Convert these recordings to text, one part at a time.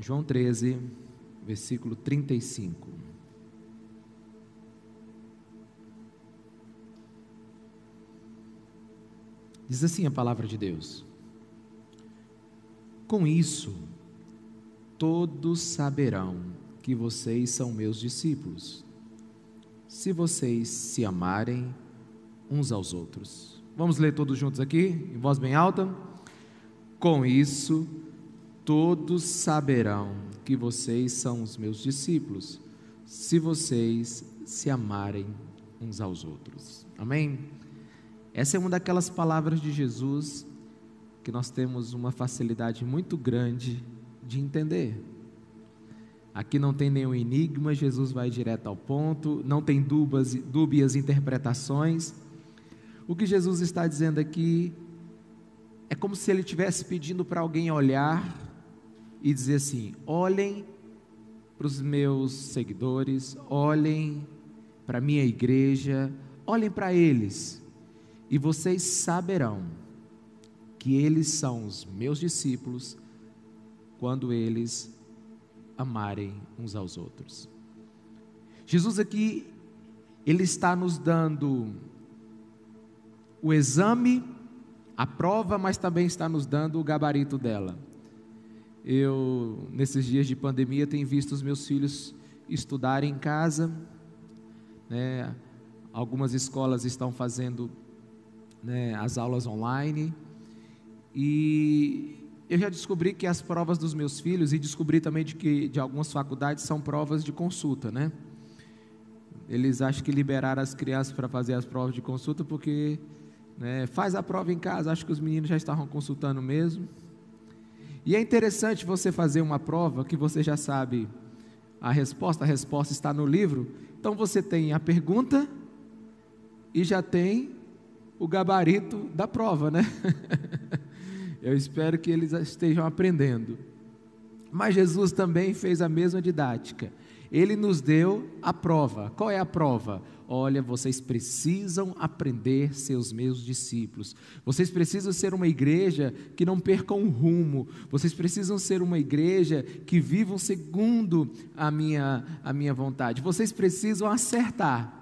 João 13, versículo 35. Diz assim a palavra de Deus: Com isso, todos saberão que vocês são meus discípulos, se vocês se amarem uns aos outros. Vamos ler todos juntos aqui, em voz bem alta? Com isso, todos saberão que vocês são os meus discípulos, se vocês se amarem uns aos outros. Amém? Essa é uma daquelas palavras de Jesus que nós temos uma facilidade muito grande de entender. Aqui não tem nenhum enigma, Jesus vai direto ao ponto, não tem dúbias, dúbias interpretações. O que Jesus está dizendo aqui é como se ele estivesse pedindo para alguém olhar e dizer assim: olhem para os meus seguidores, olhem para a minha igreja, olhem para eles, e vocês saberão que eles são os meus discípulos quando eles amarem uns aos outros. Jesus aqui, ele está nos dando o exame, a prova, mas também está nos dando o gabarito dela. Eu, nesses dias de pandemia, tenho visto os meus filhos estudarem em casa, né? algumas escolas estão fazendo né, as aulas online, e eu já descobri que as provas dos meus filhos, e descobri também de que de algumas faculdades são provas de consulta, né? Eles acham que liberaram as crianças para fazer as provas de consulta porque né, faz a prova em casa, acho que os meninos já estavam consultando mesmo. E é interessante você fazer uma prova que você já sabe a resposta, a resposta está no livro. Então você tem a pergunta e já tem o gabarito da prova, né? Eu espero que eles estejam aprendendo. Mas Jesus também fez a mesma didática. Ele nos deu a prova. Qual é a prova? Olha, vocês precisam aprender seus meus discípulos. Vocês precisam ser uma igreja que não percam o rumo. Vocês precisam ser uma igreja que vivam segundo a minha, a minha vontade. Vocês precisam acertar.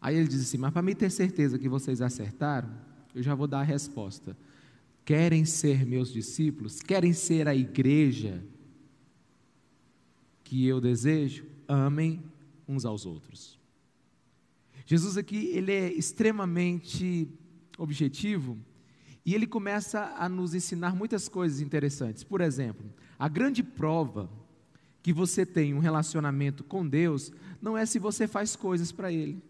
Aí ele diz assim: Mas para mim ter certeza que vocês acertaram, eu já vou dar a resposta querem ser meus discípulos, querem ser a igreja que eu desejo, amem uns aos outros. Jesus aqui, ele é extremamente objetivo e ele começa a nos ensinar muitas coisas interessantes. Por exemplo, a grande prova que você tem um relacionamento com Deus não é se você faz coisas para Ele.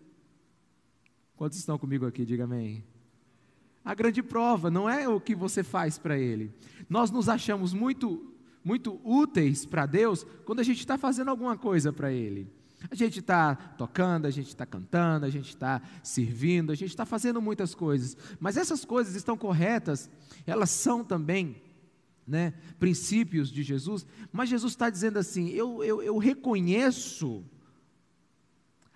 Quantos estão comigo aqui? Diga amém. A grande prova não é o que você faz para Ele. Nós nos achamos muito, muito úteis para Deus quando a gente está fazendo alguma coisa para Ele. A gente está tocando, a gente está cantando, a gente está servindo, a gente está fazendo muitas coisas. Mas essas coisas estão corretas, elas são também né, princípios de Jesus. Mas Jesus está dizendo assim: eu, eu, eu reconheço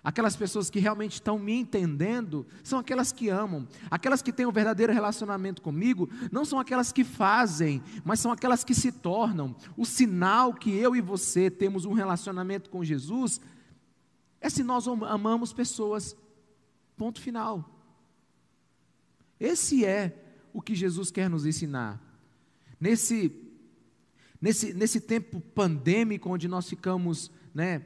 Aquelas pessoas que realmente estão me entendendo são aquelas que amam. Aquelas que têm um verdadeiro relacionamento comigo não são aquelas que fazem, mas são aquelas que se tornam. O sinal que eu e você temos um relacionamento com Jesus é se nós amamos pessoas. Ponto final. Esse é o que Jesus quer nos ensinar. Nesse, nesse, nesse tempo pandêmico onde nós ficamos né,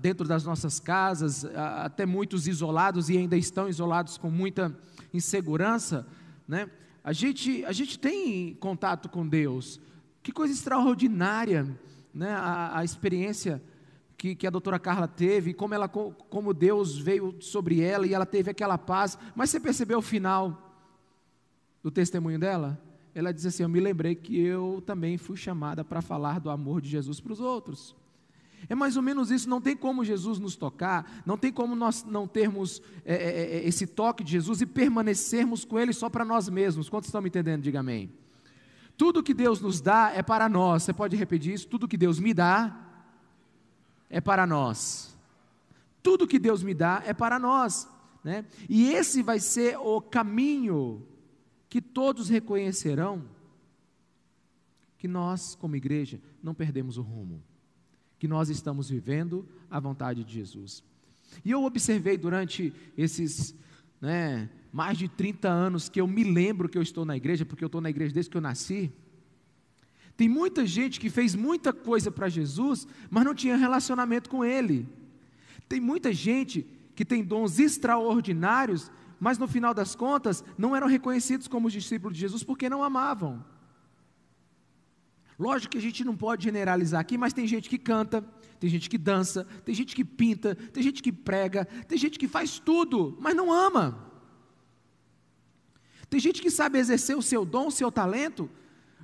dentro das nossas casas, até muitos isolados e ainda estão isolados com muita insegurança, né, a, gente, a gente tem contato com Deus. Que coisa extraordinária né, a, a experiência que, que, a doutora Carla teve, como, ela, como Deus veio sobre ela e ela teve aquela paz. Mas você percebeu o final do testemunho dela? Ela diz assim: Eu me lembrei que eu também fui chamada para falar do amor de Jesus para os outros. É mais ou menos isso, não tem como Jesus nos tocar, não tem como nós não termos é, é, é, é esse toque de Jesus e permanecermos com Ele só para nós mesmos. Quantos estão me entendendo? Diga amém. Tudo que Deus nos dá é para nós. Você pode repetir isso? Tudo que Deus me dá é para nós. Tudo que Deus me dá é para nós. Né? E esse vai ser o caminho que todos reconhecerão que nós, como igreja, não perdemos o rumo, que nós estamos vivendo a vontade de Jesus. E eu observei durante esses né, mais de 30 anos que eu me lembro que eu estou na igreja, porque eu estou na igreja desde que eu nasci. Tem muita gente que fez muita coisa para Jesus, mas não tinha relacionamento com Ele. Tem muita gente que tem dons extraordinários, mas no final das contas não eram reconhecidos como os discípulos de Jesus porque não amavam. Lógico que a gente não pode generalizar aqui, mas tem gente que canta, tem gente que dança, tem gente que pinta, tem gente que prega, tem gente que faz tudo, mas não ama. Tem gente que sabe exercer o seu dom, o seu talento,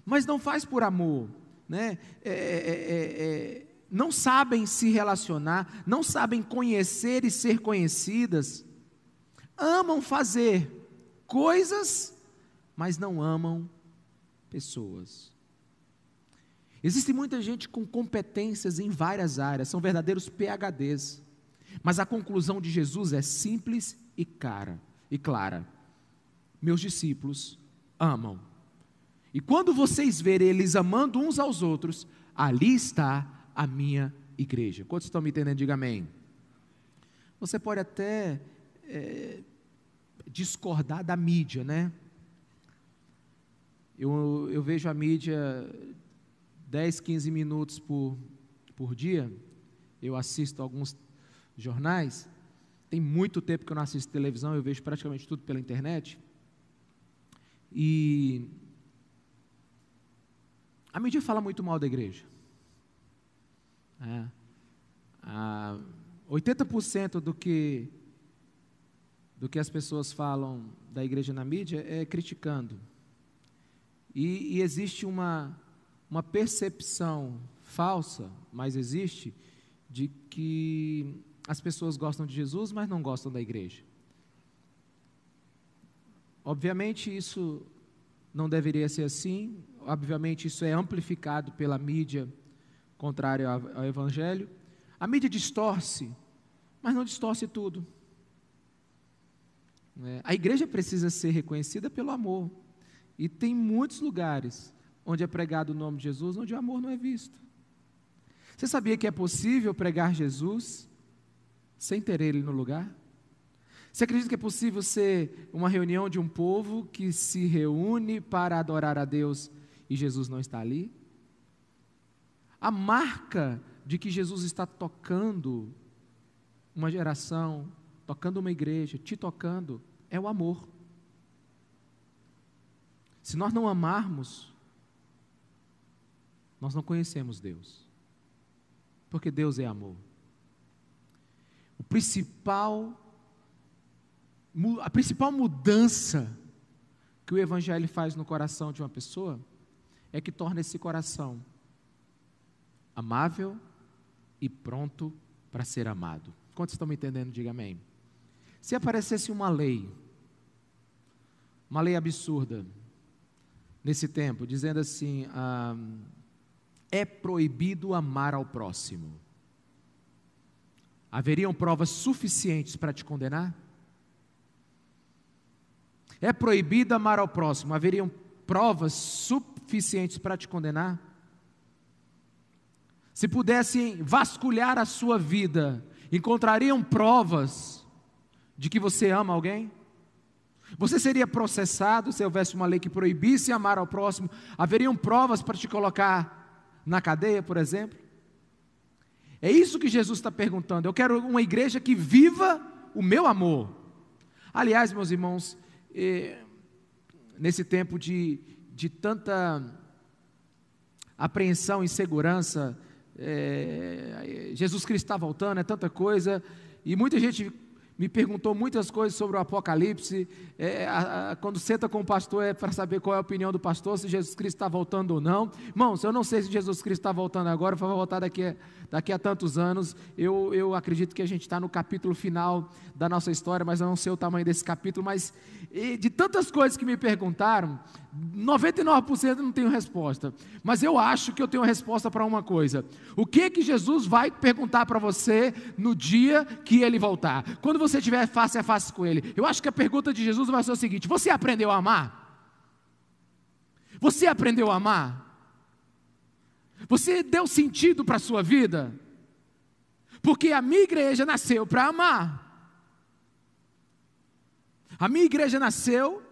mas não faz por amor, né? É, é, é, é não sabem se relacionar, não sabem conhecer e ser conhecidas, amam fazer coisas, mas não amam pessoas. Existe muita gente com competências em várias áreas, são verdadeiros PhDs. Mas a conclusão de Jesus é simples e cara e clara. Meus discípulos amam. E quando vocês verem eles amando uns aos outros, ali está a minha igreja. Quantos estão me entendendo? Diga amém. Você pode até é, discordar da mídia, né? Eu, eu vejo a mídia 10, 15 minutos por, por dia, eu assisto alguns jornais. Tem muito tempo que eu não assisto televisão, eu vejo praticamente tudo pela internet. E a mídia fala muito mal da igreja. É, a 80% do que do que as pessoas falam da igreja na mídia é criticando. E, e existe uma uma percepção falsa, mas existe, de que as pessoas gostam de Jesus, mas não gostam da igreja. Obviamente isso não deveria ser assim, obviamente isso é amplificado pela mídia contrária ao evangelho. A mídia distorce, mas não distorce tudo. É, a igreja precisa ser reconhecida pelo amor. E tem muitos lugares onde é pregado o nome de Jesus, onde o amor não é visto. Você sabia que é possível pregar Jesus sem ter Ele no lugar? Você acredita que é possível ser uma reunião de um povo que se reúne para adorar a Deus e Jesus não está ali? A marca de que Jesus está tocando uma geração, tocando uma igreja, te tocando, é o amor. Se nós não amarmos, nós não conhecemos Deus. Porque Deus é amor. O principal a principal mudança que o evangelho faz no coração de uma pessoa é que torna esse coração amável e pronto para ser amado. Quantos estão me entendendo? Diga amém. Se aparecesse uma lei, uma lei absurda, nesse tempo, dizendo assim: ah, é proibido amar ao próximo. Haveriam provas suficientes para te condenar? É proibido amar ao próximo. Haveriam provas suficientes para te condenar? Se pudessem vasculhar a sua vida, encontrariam provas de que você ama alguém? Você seria processado se houvesse uma lei que proibisse amar ao próximo? Haveriam provas para te colocar na cadeia, por exemplo? É isso que Jesus está perguntando. Eu quero uma igreja que viva o meu amor. Aliás, meus irmãos, eh, nesse tempo de, de tanta apreensão, insegurança, eh, Jesus Cristo está voltando, é tanta coisa, e muita gente me perguntou muitas coisas sobre o Apocalipse. É, a, a, quando senta com o pastor é para saber qual é a opinião do pastor, se Jesus Cristo está voltando ou não. Irmãos, eu não sei se Jesus Cristo está voltando agora, vai voltar daqui a, daqui a tantos anos. Eu, eu acredito que a gente está no capítulo final da nossa história, mas eu não sei o tamanho desse capítulo. Mas de tantas coisas que me perguntaram, 99% não tenho resposta. Mas eu acho que eu tenho resposta para uma coisa. O que que Jesus vai perguntar para você no dia que ele voltar? Quando você estiver face a face com ele. Eu acho que a pergunta de Jesus vai ser o seguinte: Você aprendeu a amar? Você aprendeu a amar? Você deu sentido para a sua vida? Porque a minha igreja nasceu para amar. A minha igreja nasceu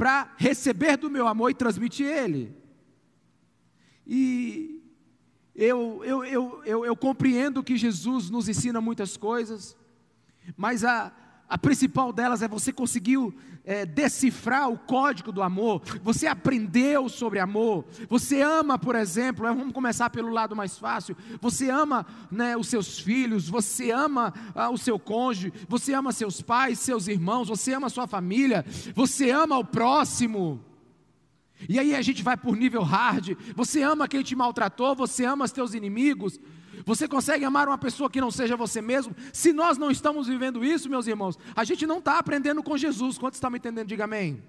para receber do meu amor e transmitir ele. E eu, eu, eu, eu, eu compreendo que Jesus nos ensina muitas coisas, mas a, a principal delas é você conseguiu é, decifrar o código do amor, você aprendeu sobre amor, você ama, por exemplo, é, vamos começar pelo lado mais fácil, você ama né, os seus filhos, você ama ah, o seu cônjuge, você ama seus pais, seus irmãos, você ama sua família, você ama o próximo. E aí a gente vai por nível hard. Você ama quem te maltratou, você ama os teus inimigos, você consegue amar uma pessoa que não seja você mesmo? Se nós não estamos vivendo isso, meus irmãos, a gente não está aprendendo com Jesus. Quantos estão me entendendo? Diga amém.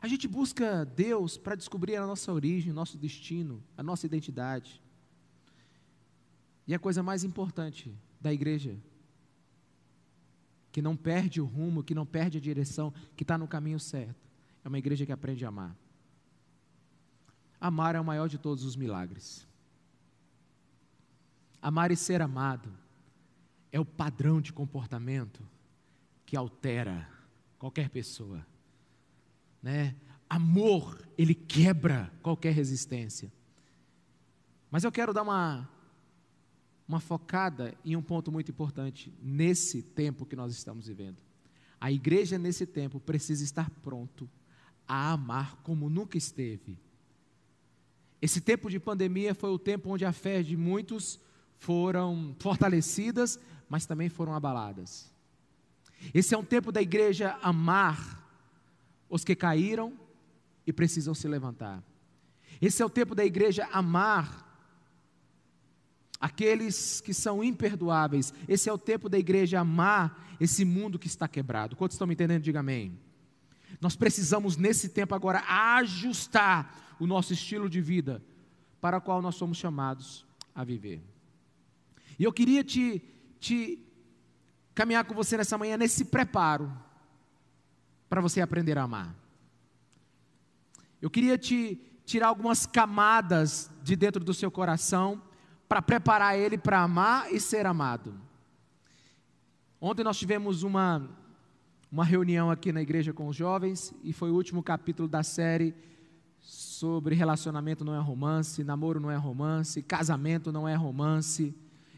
A gente busca Deus para descobrir a nossa origem, nosso destino, a nossa identidade. E a coisa mais importante da igreja, que não perde o rumo, que não perde a direção, que está no caminho certo, é uma igreja que aprende a amar. Amar é o maior de todos os milagres. Amar e ser amado é o padrão de comportamento que altera qualquer pessoa. Né? Amor, ele quebra qualquer resistência. Mas eu quero dar uma, uma focada em um ponto muito importante nesse tempo que nós estamos vivendo. A igreja nesse tempo precisa estar pronto a amar como nunca esteve. Esse tempo de pandemia foi o tempo onde a fé de muitos foram fortalecidas, mas também foram abaladas. Esse é um tempo da igreja amar os que caíram e precisam se levantar. Esse é o tempo da igreja amar aqueles que são imperdoáveis. Esse é o tempo da igreja amar esse mundo que está quebrado. Quantos estão me entendendo? Diga amém. Nós precisamos, nesse tempo agora, ajustar o nosso estilo de vida para o qual nós somos chamados a viver. E eu queria te, te caminhar com você nessa manhã nesse preparo para você aprender a amar. Eu queria te tirar algumas camadas de dentro do seu coração para preparar ele para amar e ser amado. Ontem nós tivemos uma, uma reunião aqui na igreja com os jovens e foi o último capítulo da série sobre relacionamento não é romance, namoro não é romance, casamento não é romance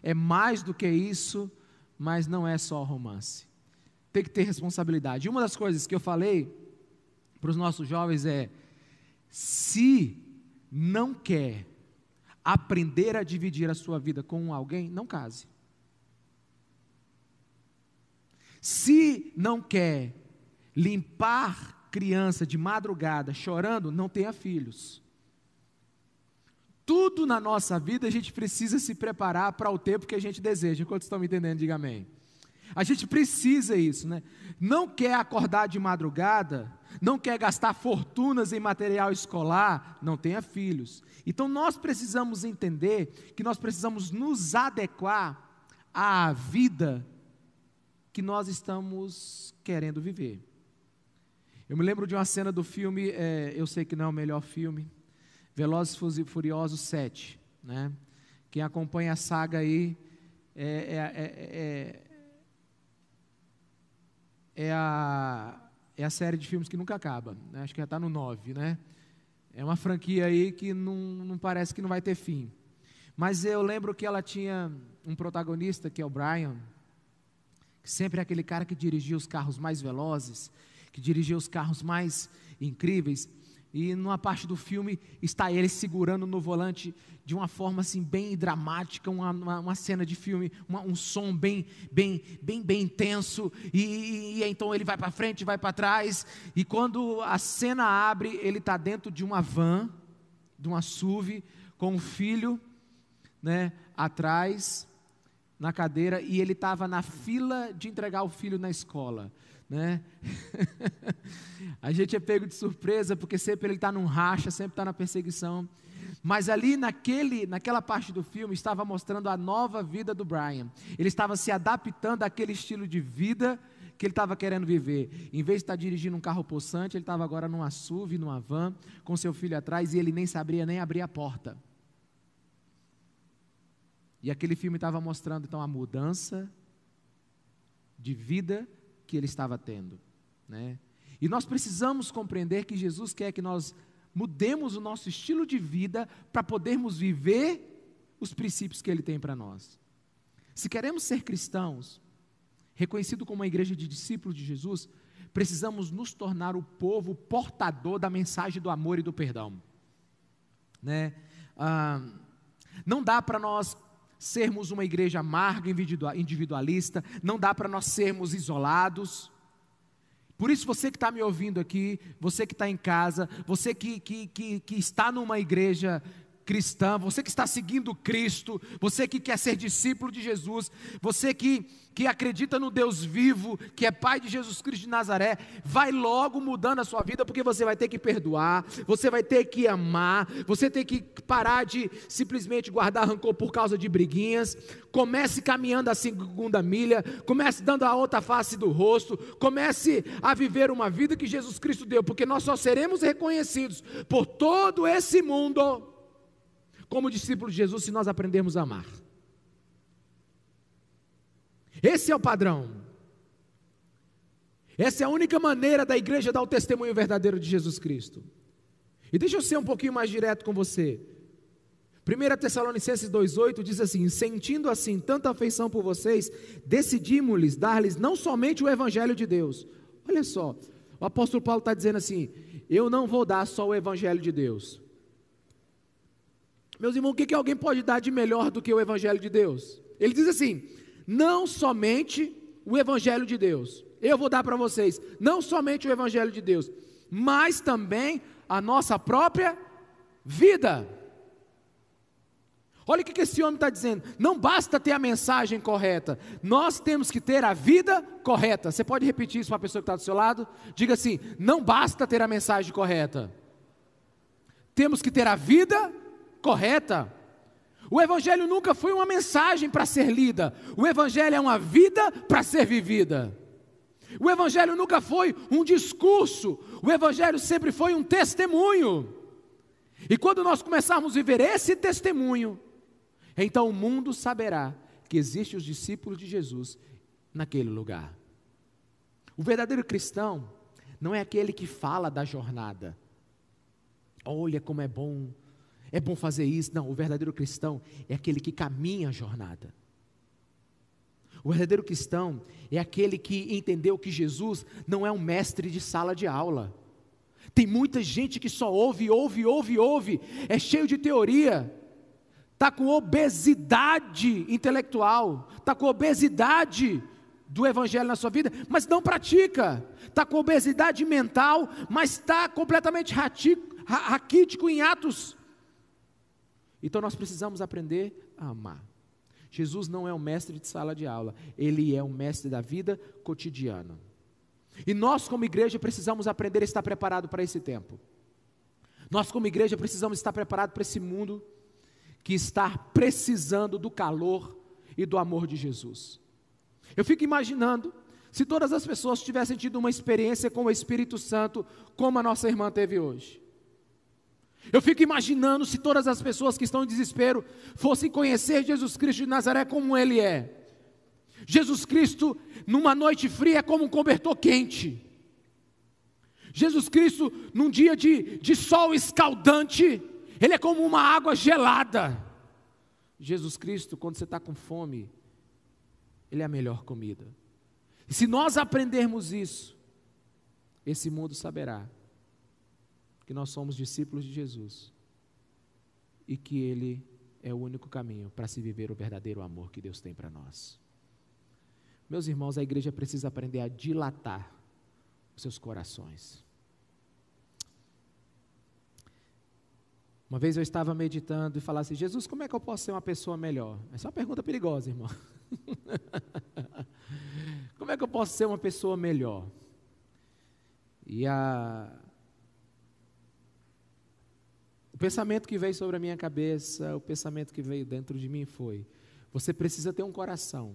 é mais do que isso, mas não é só romance. Tem que ter responsabilidade. Uma das coisas que eu falei para os nossos jovens é: se não quer aprender a dividir a sua vida com alguém, não case. Se não quer limpar criança de madrugada chorando, não tenha filhos. Tudo na nossa vida a gente precisa se preparar para o tempo que a gente deseja. Quantos estão me entendendo? Diga amém. A gente precisa isso, né? Não quer acordar de madrugada, não quer gastar fortunas em material escolar, não tenha filhos. Então nós precisamos entender que nós precisamos nos adequar à vida que nós estamos querendo viver. Eu me lembro de uma cena do filme, é, eu sei que não é o melhor filme, Velozes e Furiosos 7, né? Quem acompanha a saga aí é, é, é, é, a, é a série de filmes que nunca acaba, né? acho que já está no 9, né? É uma franquia aí que não, não parece que não vai ter fim. Mas eu lembro que ela tinha um protagonista, que é o Brian, que sempre é aquele cara que dirigia os carros mais velozes, que dirigia os carros mais incríveis. E numa parte do filme está ele segurando no volante de uma forma assim bem dramática, uma, uma, uma cena de filme, uma, um som bem, bem, bem, bem intenso. E, e, e então ele vai para frente, vai para trás. E quando a cena abre, ele está dentro de uma van, de uma SUV, com o filho, né, atrás na cadeira e ele estava na fila de entregar o filho na escola né? a gente é pego de surpresa porque sempre ele está num racha, sempre está na perseguição. Mas ali naquele, naquela parte do filme estava mostrando a nova vida do Brian. Ele estava se adaptando àquele estilo de vida que ele estava querendo viver. Em vez de estar dirigindo um carro possante, ele estava agora numa SUV, numa van, com seu filho atrás, e ele nem sabia nem abrir a porta. E aquele filme estava mostrando então a mudança de vida que ele estava tendo, né? E nós precisamos compreender que Jesus quer que nós mudemos o nosso estilo de vida para podermos viver os princípios que ele tem para nós. Se queremos ser cristãos, reconhecido como uma igreja de discípulos de Jesus, precisamos nos tornar o povo portador da mensagem do amor e do perdão. Né? Ah, não dá para nós sermos uma igreja amarga, individualista, não dá para nós sermos isolados. Por isso, você que está me ouvindo aqui, você que está em casa, você que, que, que, que está numa igreja cristã, você que está seguindo Cristo, você que quer ser discípulo de Jesus, você que, que acredita no Deus vivo, que é Pai de Jesus Cristo de Nazaré, vai logo mudando a sua vida, porque você vai ter que perdoar, você vai ter que amar, você tem que parar de simplesmente guardar rancor por causa de briguinhas. Comece caminhando a segunda milha, comece dando a outra face do rosto, comece a viver uma vida que Jesus Cristo deu, porque nós só seremos reconhecidos por todo esse mundo como discípulos de Jesus se nós aprendermos a amar. Esse é o padrão. Essa é a única maneira da igreja dar o testemunho verdadeiro de Jesus Cristo. E deixa eu ser um pouquinho mais direto com você. 1 Tessalonicenses 2,8 diz assim: Sentindo assim tanta afeição por vocês, decidimos-lhes dar-lhes não somente o Evangelho de Deus. Olha só, o apóstolo Paulo está dizendo assim: Eu não vou dar só o Evangelho de Deus, meus irmãos, o que, que alguém pode dar de melhor do que o Evangelho de Deus? Ele diz assim: não somente o Evangelho de Deus, eu vou dar para vocês, não somente o Evangelho de Deus, mas também a nossa própria vida. Olha o que esse homem está dizendo. Não basta ter a mensagem correta, nós temos que ter a vida correta. Você pode repetir isso para a pessoa que está do seu lado? Diga assim: não basta ter a mensagem correta, temos que ter a vida correta correta. O Evangelho nunca foi uma mensagem para ser lida, o Evangelho é uma vida para ser vivida. O Evangelho nunca foi um discurso, o Evangelho sempre foi um testemunho. E quando nós começarmos a viver esse testemunho, então o mundo saberá que existem os discípulos de Jesus naquele lugar. O verdadeiro cristão não é aquele que fala da jornada. Olha como é bom é bom fazer isso. Não, o verdadeiro cristão é aquele que caminha a jornada. O verdadeiro cristão é aquele que entendeu que Jesus não é um mestre de sala de aula. Tem muita gente que só ouve, ouve, ouve, ouve, é cheio de teoria, está com obesidade intelectual, está com obesidade do evangelho na sua vida, mas não pratica, está com obesidade mental, mas está completamente raquítico em atos então nós precisamos aprender a amar. Jesus não é um mestre de sala de aula, ele é um mestre da vida cotidiana. E nós, como igreja, precisamos aprender a estar preparado para esse tempo. Nós, como igreja, precisamos estar preparados para esse mundo que está precisando do calor e do amor de Jesus. Eu fico imaginando se todas as pessoas tivessem tido uma experiência com o Espírito Santo, como a nossa irmã teve hoje. Eu fico imaginando se todas as pessoas que estão em desespero fossem conhecer Jesus Cristo de Nazaré como Ele é. Jesus Cristo, numa noite fria, é como um cobertor quente. Jesus Cristo, num dia de, de sol escaldante, Ele é como uma água gelada. Jesus Cristo, quando você está com fome, Ele é a melhor comida. E se nós aprendermos isso, esse mundo saberá que nós somos discípulos de Jesus e que Ele é o único caminho para se viver o verdadeiro amor que Deus tem para nós. Meus irmãos, a igreja precisa aprender a dilatar os seus corações. Uma vez eu estava meditando e falava assim: Jesus, como é que eu posso ser uma pessoa melhor? Essa é uma pergunta perigosa, irmão. como é que eu posso ser uma pessoa melhor? E a, o pensamento que veio sobre a minha cabeça, o pensamento que veio dentro de mim foi: você precisa ter um coração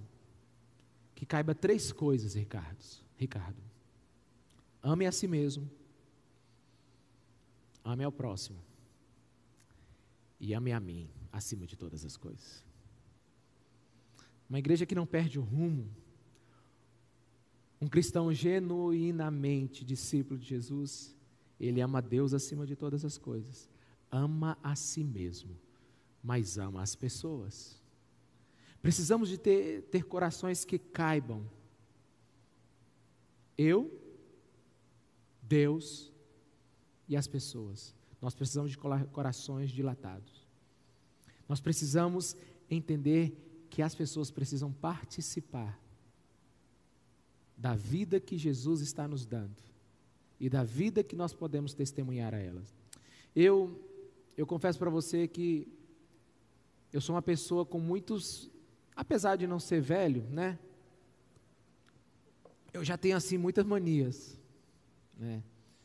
que caiba três coisas, Ricardo. Ricardo. Ame a si mesmo. Ame ao próximo. E ame a mim acima de todas as coisas. Uma igreja que não perde o rumo. Um cristão genuinamente discípulo de Jesus, ele ama Deus acima de todas as coisas. Ama a si mesmo, mas ama as pessoas. Precisamos de ter, ter corações que caibam. Eu, Deus e as pessoas. Nós precisamos de corações dilatados. Nós precisamos entender que as pessoas precisam participar da vida que Jesus está nos dando e da vida que nós podemos testemunhar a elas. Eu eu confesso para você que eu sou uma pessoa com muitos, apesar de não ser velho, né? Eu já tenho assim muitas manias, né?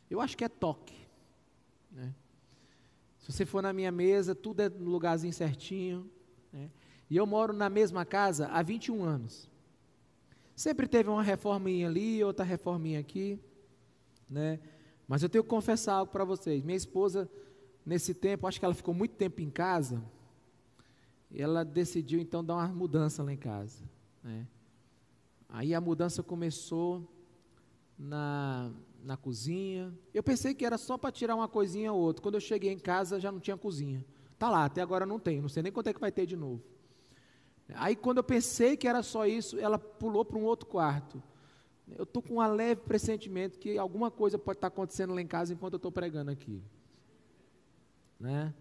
Eu acho que é toque, né? Se você for na minha mesa, tudo é no lugarzinho certinho, né? E eu moro na mesma casa há 21 anos. Sempre teve uma reforminha ali, outra reforminha aqui, né? Mas eu tenho que confessar algo para vocês. Minha esposa, nesse tempo, acho que ela ficou muito tempo em casa, ela decidiu então dar uma mudança lá em casa, né? Aí a mudança começou na, na cozinha. Eu pensei que era só para tirar uma coisinha ou outra. Quando eu cheguei em casa já não tinha cozinha. Tá lá, até agora não tem. Não sei nem quanto é que vai ter de novo. Aí quando eu pensei que era só isso, ela pulou para um outro quarto. Eu estou com um leve pressentimento que alguma coisa pode estar tá acontecendo lá em casa enquanto eu estou pregando aqui. Né?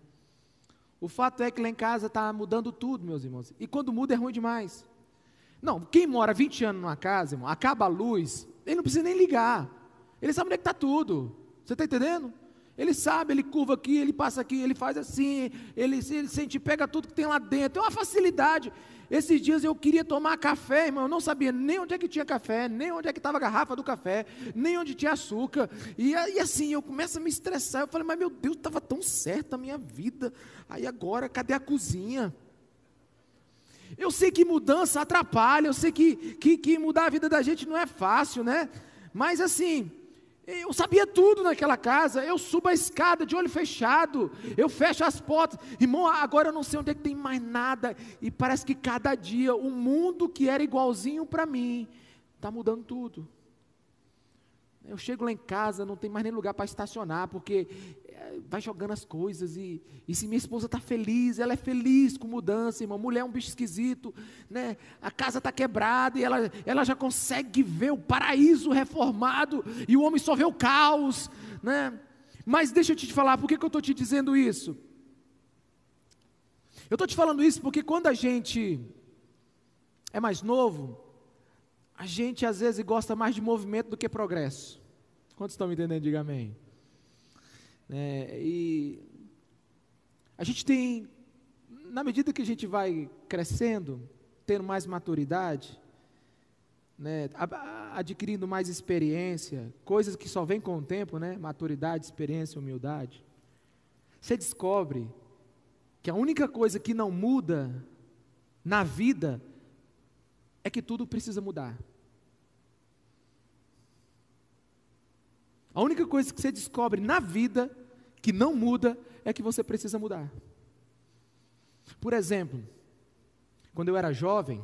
O fato é que lá em casa está mudando tudo, meus irmãos. E quando muda é ruim demais. Não, quem mora 20 anos numa casa, irmão, acaba a luz, ele não precisa nem ligar. Ele sabe onde é que está tudo. Você está entendendo? Ele sabe, ele curva aqui, ele passa aqui, ele faz assim, ele, ele sente, pega tudo que tem lá dentro, tem uma facilidade. Esses dias eu queria tomar café, irmão, eu não sabia nem onde é que tinha café, nem onde é que estava a garrafa do café, nem onde tinha açúcar. E, e assim, eu começo a me estressar, eu falei, mas meu Deus, estava tão certa a minha vida. Aí agora, cadê a cozinha? Eu sei que mudança atrapalha, eu sei que, que, que mudar a vida da gente não é fácil, né? Mas assim, eu sabia tudo naquela casa. Eu subo a escada de olho fechado. Eu fecho as portas. Irmão, agora eu não sei onde é que tem mais nada. E parece que cada dia o mundo que era igualzinho para mim está mudando tudo. Eu chego lá em casa, não tem mais nem lugar para estacionar, porque eh, vai jogando as coisas. E, e se minha esposa está feliz, ela é feliz com mudança, irmão. Mulher é um bicho esquisito, né? A casa está quebrada e ela, ela já consegue ver o paraíso reformado e o homem só vê o caos, né? Mas deixa eu te falar, por que, que eu estou te dizendo isso? Eu estou te falando isso porque quando a gente é mais novo, a gente às vezes gosta mais de movimento do que progresso. Quantos estão me entendendo? Diga amém. É, e a gente tem, na medida que a gente vai crescendo, tendo mais maturidade, né, adquirindo mais experiência, coisas que só vêm com o tempo, né, maturidade, experiência, humildade, você descobre que a única coisa que não muda na vida é que tudo precisa mudar. A única coisa que você descobre na vida que não muda é que você precisa mudar. Por exemplo, quando eu era jovem,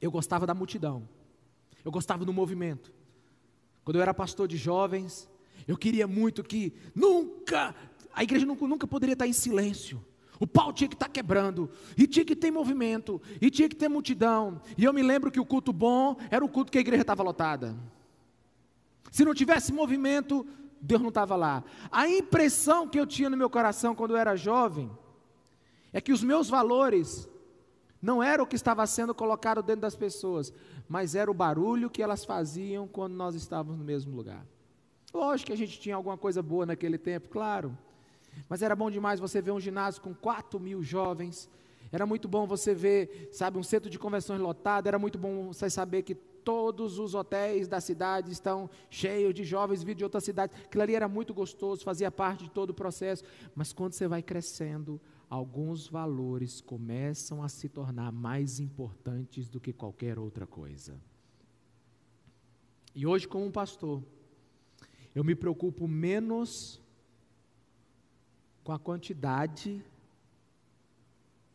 eu gostava da multidão, eu gostava do movimento. Quando eu era pastor de jovens, eu queria muito que nunca, a igreja nunca, nunca poderia estar em silêncio. O pau tinha que estar quebrando, e tinha que ter movimento, e tinha que ter multidão. E eu me lembro que o culto bom era o culto que a igreja estava lotada. Se não tivesse movimento, Deus não estava lá. A impressão que eu tinha no meu coração quando eu era jovem é que os meus valores não eram o que estava sendo colocado dentro das pessoas, mas era o barulho que elas faziam quando nós estávamos no mesmo lugar. Lógico que a gente tinha alguma coisa boa naquele tempo, claro. Mas era bom demais você ver um ginásio com 4 mil jovens. Era muito bom você ver, sabe, um centro de convenções lotado. Era muito bom você saber que todos os hotéis da cidade estão cheios de jovens vindo de outras cidades. Aquilo ali era muito gostoso, fazia parte de todo o processo. Mas quando você vai crescendo, alguns valores começam a se tornar mais importantes do que qualquer outra coisa. E hoje, como pastor, eu me preocupo menos com a quantidade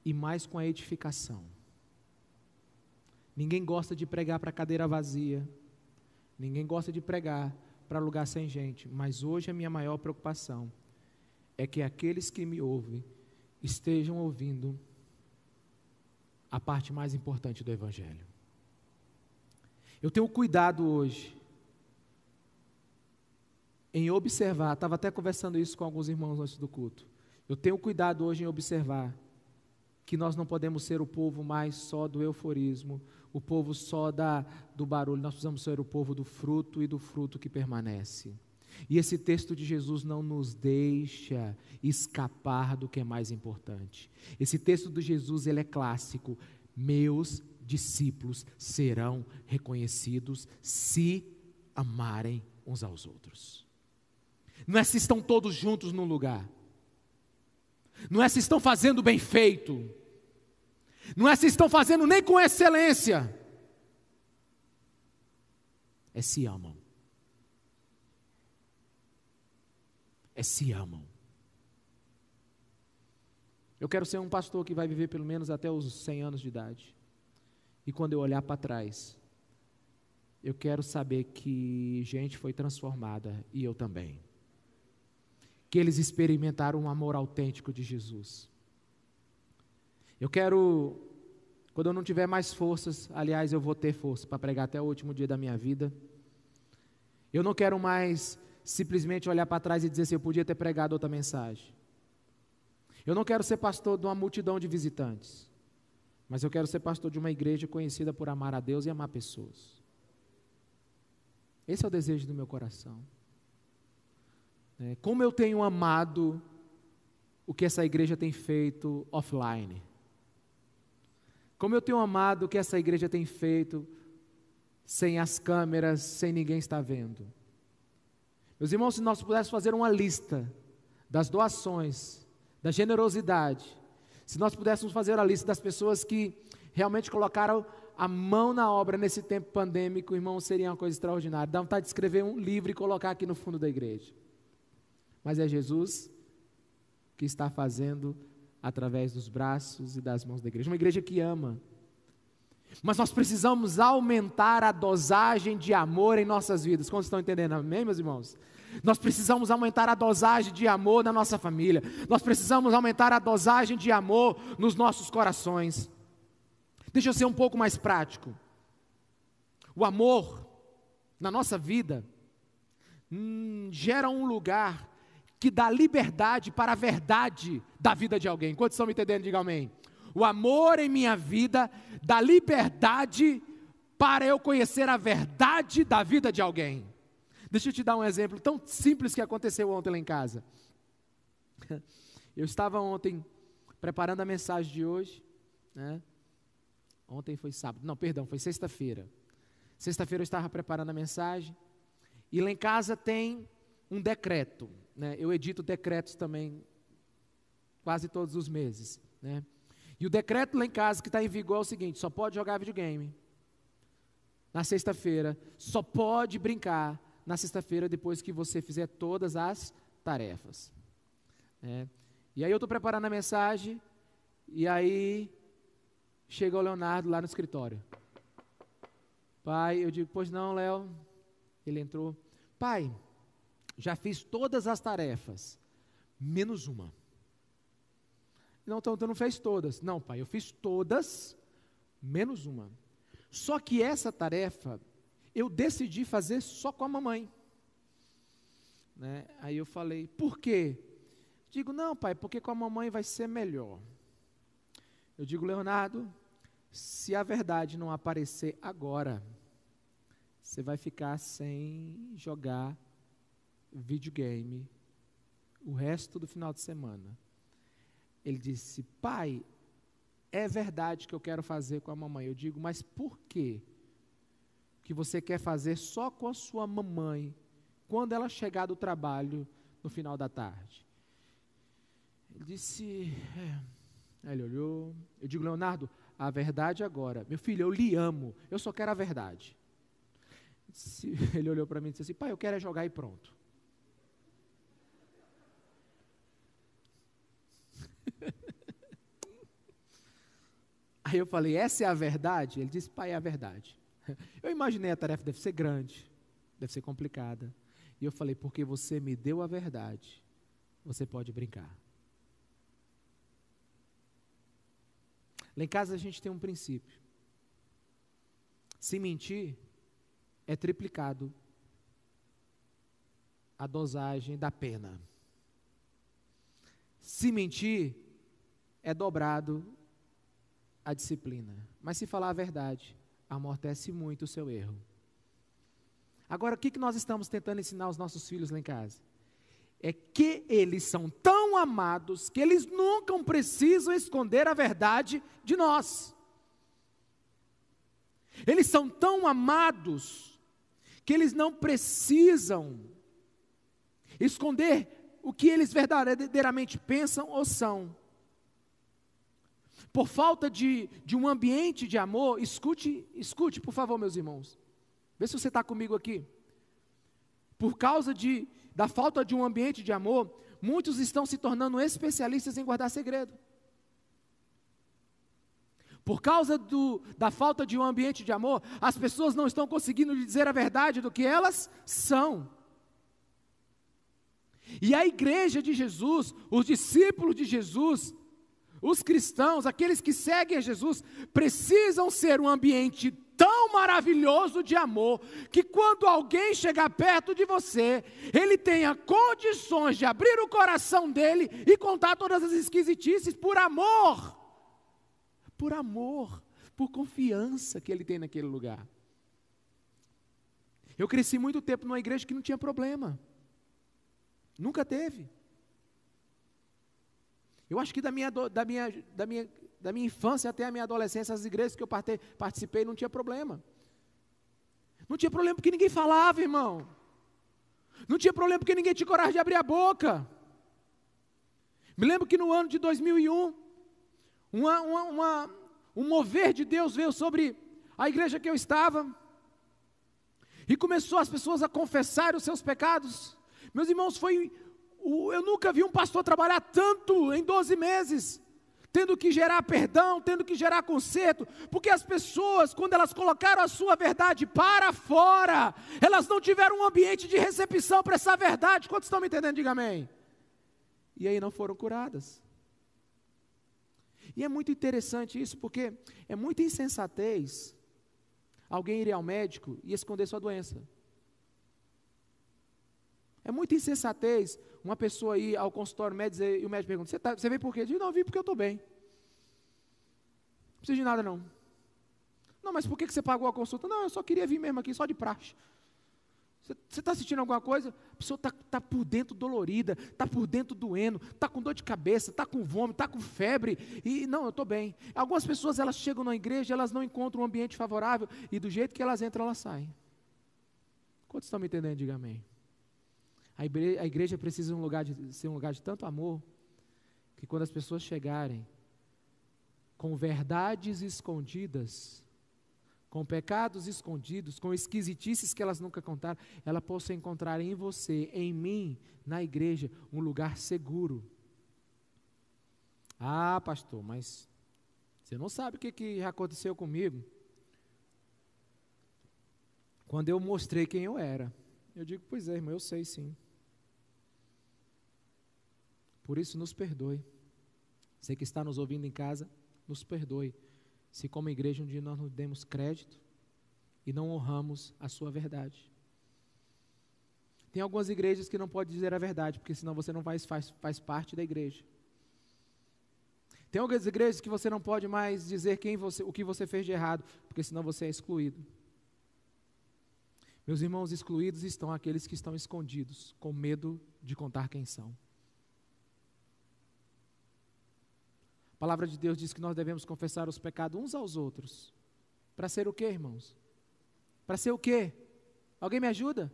e mais com a edificação. Ninguém gosta de pregar para cadeira vazia, ninguém gosta de pregar para lugar sem gente, mas hoje a minha maior preocupação é que aqueles que me ouvem estejam ouvindo a parte mais importante do Evangelho. Eu tenho cuidado hoje em observar, estava até conversando isso com alguns irmãos antes do culto. Eu tenho cuidado hoje em observar que nós não podemos ser o povo mais só do euforismo, o povo só da, do barulho, nós precisamos ser o povo do fruto e do fruto que permanece. E esse texto de Jesus não nos deixa escapar do que é mais importante. Esse texto de Jesus ele é clássico. Meus discípulos serão reconhecidos se amarem uns aos outros. Não é se estão todos juntos num lugar. Não é se estão fazendo bem feito. Não é se estão fazendo nem com excelência. É se amam. É se amam. Eu quero ser um pastor que vai viver pelo menos até os 100 anos de idade. E quando eu olhar para trás, eu quero saber que gente foi transformada e eu também que eles experimentaram um amor autêntico de Jesus. Eu quero, quando eu não tiver mais forças, aliás, eu vou ter força para pregar até o último dia da minha vida. Eu não quero mais simplesmente olhar para trás e dizer se assim, eu podia ter pregado outra mensagem. Eu não quero ser pastor de uma multidão de visitantes, mas eu quero ser pastor de uma igreja conhecida por amar a Deus e amar pessoas. Esse é o desejo do meu coração. É, como eu tenho amado o que essa igreja tem feito offline. Como eu tenho amado o que essa igreja tem feito sem as câmeras, sem ninguém estar vendo. Meus irmãos, se nós pudéssemos fazer uma lista das doações, da generosidade, se nós pudéssemos fazer a lista das pessoas que realmente colocaram a mão na obra nesse tempo pandêmico, irmão, seria uma coisa extraordinária. Dá vontade de escrever um livro e colocar aqui no fundo da igreja mas é Jesus que está fazendo através dos braços e das mãos da igreja. Uma igreja que ama. Mas nós precisamos aumentar a dosagem de amor em nossas vidas. Quantos estão entendendo? Amém, meus irmãos? Nós precisamos aumentar a dosagem de amor na nossa família. Nós precisamos aumentar a dosagem de amor nos nossos corações. Deixa eu ser um pouco mais prático. O amor na nossa vida hum, gera um lugar que dá liberdade para a verdade da vida de alguém. Quantos estão me entendendo? Diga amém. O amor em minha vida dá liberdade para eu conhecer a verdade da vida de alguém. Deixa eu te dar um exemplo tão simples que aconteceu ontem lá em casa. Eu estava ontem preparando a mensagem de hoje, né? Ontem foi sábado, não, perdão, foi sexta-feira. Sexta-feira eu estava preparando a mensagem e lá em casa tem um decreto. Né? Eu edito decretos também quase todos os meses. Né? E o decreto lá em casa que está em vigor é o seguinte: só pode jogar videogame na sexta-feira, só pode brincar na sexta-feira depois que você fizer todas as tarefas. É. E aí eu estou preparando a mensagem, e aí chega o Leonardo lá no escritório. Pai, eu digo, pois não, Léo. Ele entrou. Pai, já fiz todas as tarefas, menos uma. Não, então tu não fez todas. Não, pai, eu fiz todas, menos uma. Só que essa tarefa eu decidi fazer só com a mamãe. Né? Aí eu falei, por quê? Digo, não, pai, porque com a mamãe vai ser melhor. Eu digo, Leonardo, se a verdade não aparecer agora, você vai ficar sem jogar videogame o resto do final de semana. Ele disse: Pai, é verdade que eu quero fazer com a mamãe. Eu digo, mas por quê? Que você quer fazer só com a sua mamãe quando ela chegar do trabalho no final da tarde? Ele disse: é. Ele olhou. Eu digo, Leonardo, a verdade agora. Meu filho, eu lhe amo. Eu só quero a verdade. Ele olhou para mim e disse assim: Pai, eu quero é jogar e pronto. Aí eu falei: Essa é a verdade? Ele disse: Pai, é a verdade. Eu imaginei a tarefa deve ser grande, deve ser complicada. E eu falei: Porque você me deu a verdade, você pode brincar. Lá em casa a gente tem um princípio. Se mentir, é triplicado a dosagem da pena. Se mentir, é dobrado a disciplina. Mas se falar a verdade, amortece muito o seu erro. Agora, o que nós estamos tentando ensinar aos nossos filhos lá em casa? É que eles são tão amados que eles nunca precisam esconder a verdade de nós. Eles são tão amados que eles não precisam esconder o que eles verdadeiramente pensam ou são. Por falta de, de um ambiente de amor, escute, escute, por favor, meus irmãos. Vê se você está comigo aqui. Por causa de, da falta de um ambiente de amor, muitos estão se tornando especialistas em guardar segredo. Por causa do, da falta de um ambiente de amor, as pessoas não estão conseguindo dizer a verdade do que elas são. E a igreja de Jesus, os discípulos de Jesus, os cristãos, aqueles que seguem a Jesus, precisam ser um ambiente tão maravilhoso de amor, que quando alguém chegar perto de você, ele tenha condições de abrir o coração dele e contar todas as esquisitices por amor por amor, por confiança que ele tem naquele lugar. Eu cresci muito tempo numa igreja que não tinha problema. Nunca teve. Eu acho que da minha, da minha, da minha, da minha infância até a minha adolescência, as igrejas que eu participei não tinha problema. Não tinha problema porque ninguém falava, irmão. Não tinha problema porque ninguém tinha coragem de abrir a boca. Me lembro que no ano de 2001, uma, uma, uma, um mover de Deus veio sobre a igreja que eu estava, e começou as pessoas a confessar os seus pecados. Meus irmãos, foi. Eu nunca vi um pastor trabalhar tanto em 12 meses, tendo que gerar perdão, tendo que gerar conserto, porque as pessoas, quando elas colocaram a sua verdade para fora, elas não tiveram um ambiente de recepção para essa verdade. Quantos estão me entendendo? Diga amém. E aí não foram curadas. E é muito interessante isso, porque é muita insensatez alguém ir ao médico e esconder sua doença. É muita insensatez uma pessoa ir ao consultório médico e o médico pergunta: Você, tá, você veio por quê? Eu digo: Não, eu vim porque eu estou bem. Não precisa de nada, não. Não, mas por que você pagou a consulta? Não, eu só queria vir mesmo aqui, só de praxe. Você está sentindo alguma coisa? A pessoa está tá por dentro dolorida, está por dentro doendo, está com dor de cabeça, está com vômito, está com febre. E não, eu estou bem. Algumas pessoas elas chegam na igreja, elas não encontram um ambiente favorável e do jeito que elas entram, elas saem. Quantos estão me entendendo? Diga amém. A igreja, precisa um lugar de, ser um lugar de tanto amor que quando as pessoas chegarem com verdades escondidas, com pecados escondidos, com esquisitices que elas nunca contaram, ela possa encontrar em você, em mim, na igreja, um lugar seguro. Ah, pastor, mas você não sabe o que, que aconteceu comigo? Quando eu mostrei quem eu era. Eu digo, pois é, irmão, eu sei sim. Por isso, nos perdoe. Você que está nos ouvindo em casa, nos perdoe se como igreja um dia nós não demos crédito e não honramos a sua verdade. Tem algumas igrejas que não pode dizer a verdade, porque senão você não faz, faz, faz parte da igreja. Tem algumas igrejas que você não pode mais dizer quem você, o que você fez de errado, porque senão você é excluído. Meus irmãos, excluídos estão aqueles que estão escondidos, com medo de contar quem são. A palavra de Deus diz que nós devemos confessar os pecados uns aos outros. Para ser o quê, irmãos? Para ser o quê? Alguém me ajuda?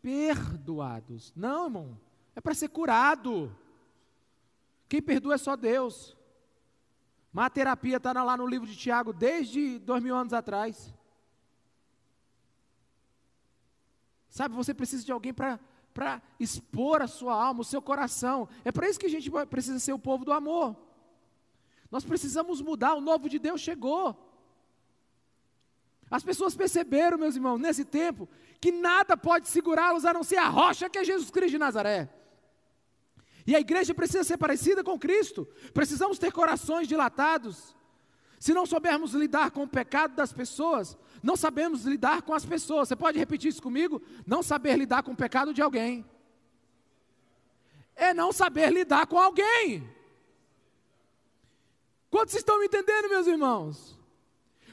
Perdoados. Não, irmão. É para ser curado. Quem perdoa é só Deus. A terapia está lá no livro de Tiago desde dois mil anos atrás. Sabe, você precisa de alguém para expor a sua alma, o seu coração. É para isso que a gente precisa ser o povo do amor. Nós precisamos mudar, o novo de Deus chegou. As pessoas perceberam, meus irmãos, nesse tempo, que nada pode segurá-los a não ser a rocha que é Jesus Cristo de Nazaré. E a igreja precisa ser parecida com Cristo. Precisamos ter corações dilatados. Se não soubermos lidar com o pecado das pessoas, não sabemos lidar com as pessoas. Você pode repetir isso comigo? Não saber lidar com o pecado de alguém. É não saber lidar com alguém. Quantos estão me entendendo, meus irmãos?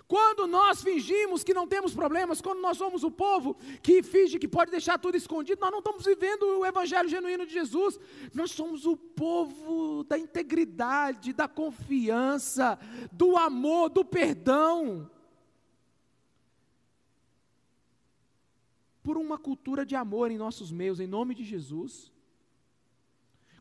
Quando nós fingimos que não temos problemas, quando nós somos o povo que finge que pode deixar tudo escondido, nós não estamos vivendo o evangelho genuíno de Jesus. Nós somos o povo da integridade, da confiança, do amor, do perdão. Por uma cultura de amor em nossos meios, em nome de Jesus.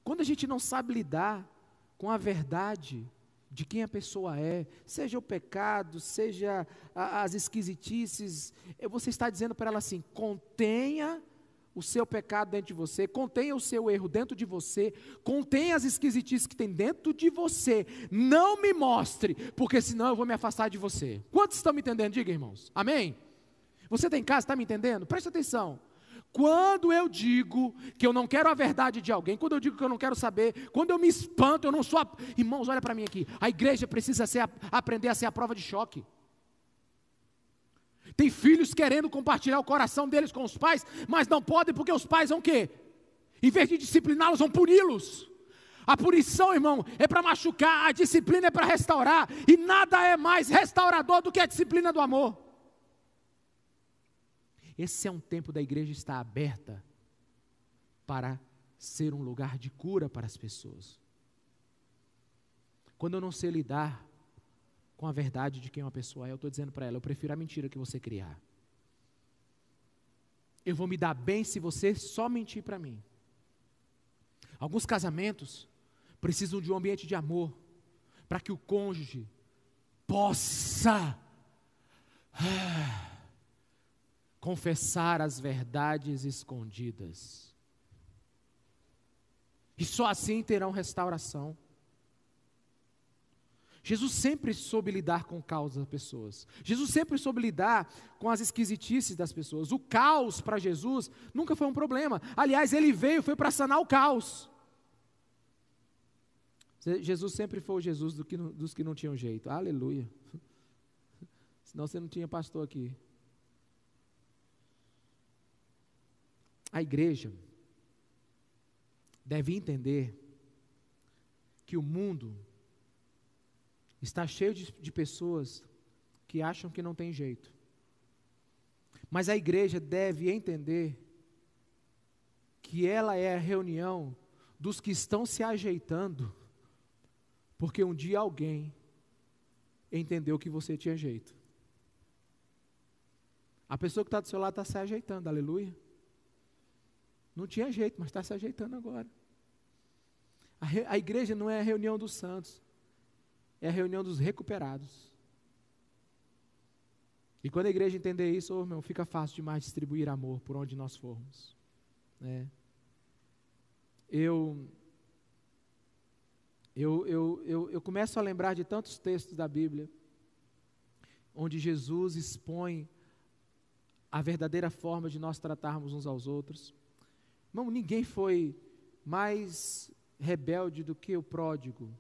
Quando a gente não sabe lidar com a verdade, de quem a pessoa é, seja o pecado, seja a, as esquisitices, eh, você está dizendo para ela assim: contenha o seu pecado dentro de você, contenha o seu erro dentro de você, contenha as esquisitices que tem dentro de você, não me mostre, porque senão eu vou me afastar de você. Quantos estão me entendendo? Diga, irmãos. Amém? Você tem casa, está me entendendo? Preste atenção. Quando eu digo que eu não quero a verdade de alguém, quando eu digo que eu não quero saber, quando eu me espanto, eu não sou. A... Irmãos, olha para mim aqui. A igreja precisa ser aprender a ser a prova de choque. Tem filhos querendo compartilhar o coração deles com os pais, mas não podem porque os pais vão quê? Em vez de discipliná-los, vão puni-los. A punição, irmão, é para machucar, a disciplina é para restaurar, e nada é mais restaurador do que a disciplina do amor. Esse é um tempo da igreja estar aberta para ser um lugar de cura para as pessoas. Quando eu não sei lidar com a verdade de quem uma pessoa é, eu estou dizendo para ela: eu prefiro a mentira que você criar. Eu vou me dar bem se você só mentir para mim. Alguns casamentos precisam de um ambiente de amor para que o cônjuge possa. Ah, confessar as verdades escondidas. E só assim terão restauração. Jesus sempre soube lidar com o caos das pessoas. Jesus sempre soube lidar com as esquisitices das pessoas. O caos para Jesus nunca foi um problema. Aliás, ele veio foi para sanar o caos. Jesus sempre foi o Jesus do que, dos que não tinham jeito. Aleluia. Senão você não tinha pastor aqui. A igreja deve entender que o mundo está cheio de, de, pessoas que acham que não tem jeito. Mas a igreja deve entender que ela é a reunião dos que estão se ajeitando, porque um dia alguém entendeu que você tinha jeito. A pessoa que está do seu lado está se ajeitando, aleluia. Não tinha jeito, mas está se ajeitando agora. A, re, a igreja não é a reunião dos santos, é a reunião dos recuperados. E quando a igreja entender isso, oh, meu, fica fácil demais distribuir amor por onde nós formos. Né? Eu, eu, eu, eu, eu começo a lembrar de tantos textos da Bíblia, onde Jesus expõe a verdadeira forma de nós tratarmos uns aos outros. Irmão, ninguém foi mais rebelde do que o pródigo.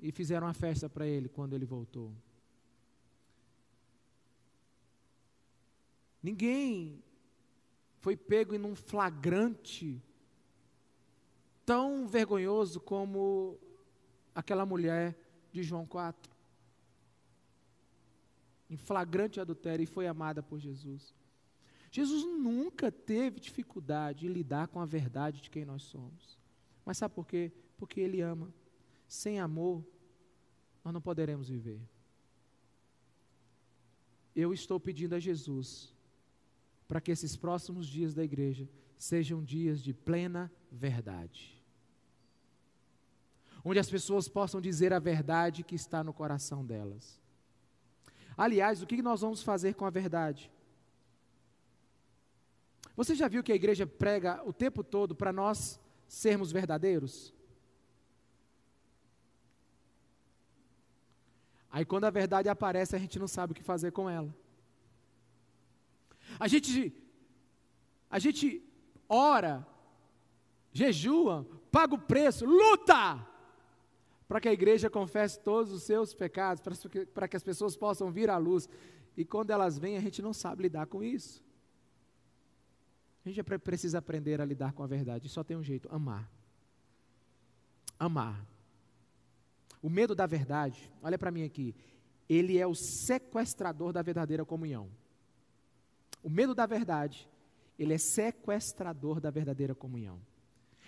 E fizeram uma festa para ele quando ele voltou. Ninguém foi pego em um flagrante tão vergonhoso como aquela mulher de João 4. Em flagrante adultério e foi amada por Jesus. Jesus nunca teve dificuldade em lidar com a verdade de quem nós somos. Mas sabe por quê? Porque Ele ama. Sem amor, nós não poderemos viver. Eu estou pedindo a Jesus para que esses próximos dias da igreja sejam dias de plena verdade. Onde as pessoas possam dizer a verdade que está no coração delas. Aliás, o que nós vamos fazer com a verdade? Você já viu que a igreja prega o tempo todo para nós sermos verdadeiros? Aí quando a verdade aparece, a gente não sabe o que fazer com ela. A gente a gente ora, jejua, paga o preço, luta para que a igreja confesse todos os seus pecados, para que as pessoas possam vir à luz. E quando elas vêm, a gente não sabe lidar com isso. A gente precisa aprender a lidar com a verdade. Só tem um jeito: amar. Amar. O medo da verdade, olha para mim aqui, ele é o sequestrador da verdadeira comunhão. O medo da verdade, ele é sequestrador da verdadeira comunhão.